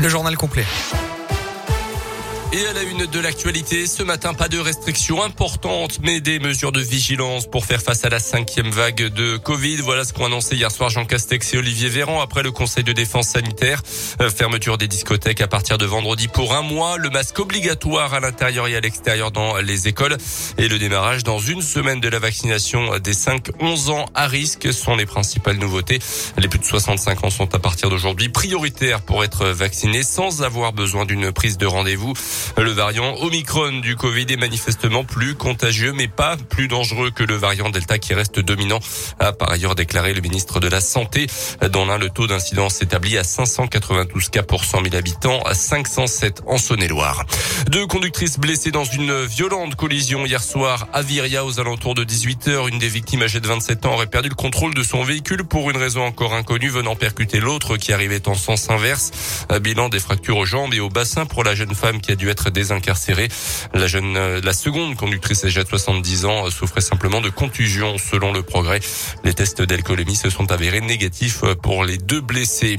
Le journal complet. Et à la une de l'actualité, ce matin, pas de restrictions importantes, mais des mesures de vigilance pour faire face à la cinquième vague de Covid. Voilà ce qu'ont annoncé hier soir Jean Castex et Olivier Véran après le Conseil de défense sanitaire. Euh, fermeture des discothèques à partir de vendredi pour un mois, le masque obligatoire à l'intérieur et à l'extérieur dans les écoles et le démarrage dans une semaine de la vaccination des 5-11 ans à risque sont les principales nouveautés. Les plus de 65 ans sont à partir d'aujourd'hui prioritaires pour être vaccinés sans avoir besoin d'une prise de rendez-vous. Le variant Omicron du Covid est manifestement plus contagieux, mais pas plus dangereux que le variant Delta qui reste dominant, a par ailleurs déclaré le ministre de la Santé. Dans l'un, le taux d'incidence s'établit à 592 cas pour 100 000 habitants, à 507 en Saône-et-Loire. Deux conductrices blessées dans une violente collision hier soir à Viria aux alentours de 18 heures. Une des victimes âgée de 27 ans aurait perdu le contrôle de son véhicule pour une raison encore inconnue venant percuter l'autre qui arrivait en sens inverse. Bilan des fractures aux jambes et au bassin pour la jeune femme qui a dû être désincarcérée. La jeune, euh, la seconde conductrice âgée de 70 ans euh, souffrait simplement de contusion selon le progrès. Les tests d'alcoolémie se sont avérés négatifs euh, pour les deux blessés.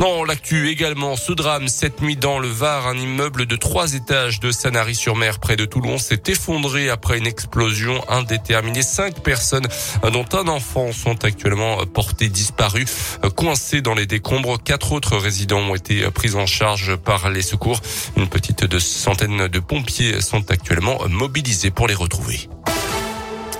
Non, l'actu également, ce drame cette nuit dans le Var, un immeuble de trois étages de Sanary-sur-Mer près de Toulon s'est effondré après une explosion indéterminée. Cinq personnes, dont un enfant, sont actuellement portées disparues, coincées dans les décombres. Quatre autres résidents ont été pris en charge par les secours. Une petite de centaines de pompiers sont actuellement mobilisés pour les retrouver.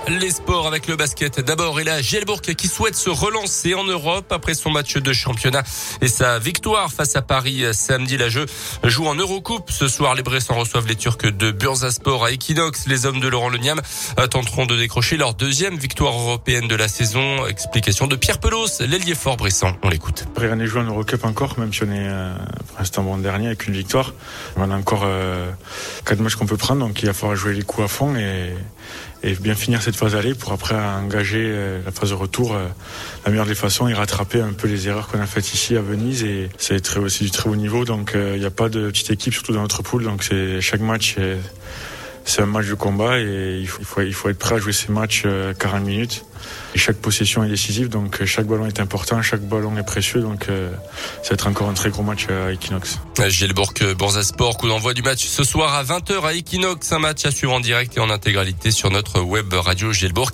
Les sports avec le basket. D'abord, et là, Gielbourg qui souhaite se relancer en Europe après son match de championnat et sa victoire face à Paris samedi. La jeu joue en Eurocoupe. Ce soir, les Bressans reçoivent les Turcs de Bursaspor à Equinox. Les hommes de Laurent Leniam tenteront de décrocher leur deuxième victoire européenne de la saison. Explication de Pierre Pelos, l'ailier fort Bressan. On l'écoute. Rien n'est joué en Eurocup encore, même si on est euh, pour l'instant bon dernier avec une victoire. On a encore euh, quatre matchs qu'on peut prendre, donc il va falloir jouer les coups à fond et, et bien finir cette phase aller pour après engager euh, la phase de retour euh, la meilleure des façons et rattraper un peu les erreurs qu'on a faites ici à Venise. Et c'est aussi du très haut niveau. Donc euh, il n'y a pas de petite équipe surtout dans notre poule. Donc c'est chaque match c'est un match de combat et il faut, il faut, il faut être prêt à jouer ces matchs 40 minutes et chaque possession est décisive, donc euh, chaque ballon est important, chaque ballon est précieux, donc euh, ça va être encore un très gros match à Equinox. Gielbourg, Sport, coup d'envoi du match ce soir à 20h à Equinox, un match à suivre en direct et en intégralité sur notre web radio Gielbourg.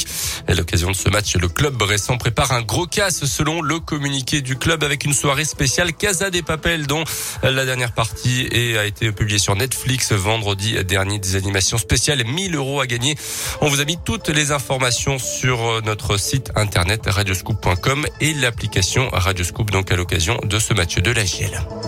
À l'occasion de ce match, le club récent prépare un gros casse selon le communiqué du club avec une soirée spéciale Casa des Papels dont la dernière partie a été publiée sur Netflix vendredi dernier des animations spéciales 1000 euros à gagner. On vous a mis toutes les informations sur euh, notre site internet radioscoop.com et l'application Radioscoop donc à l'occasion de ce match de la GL.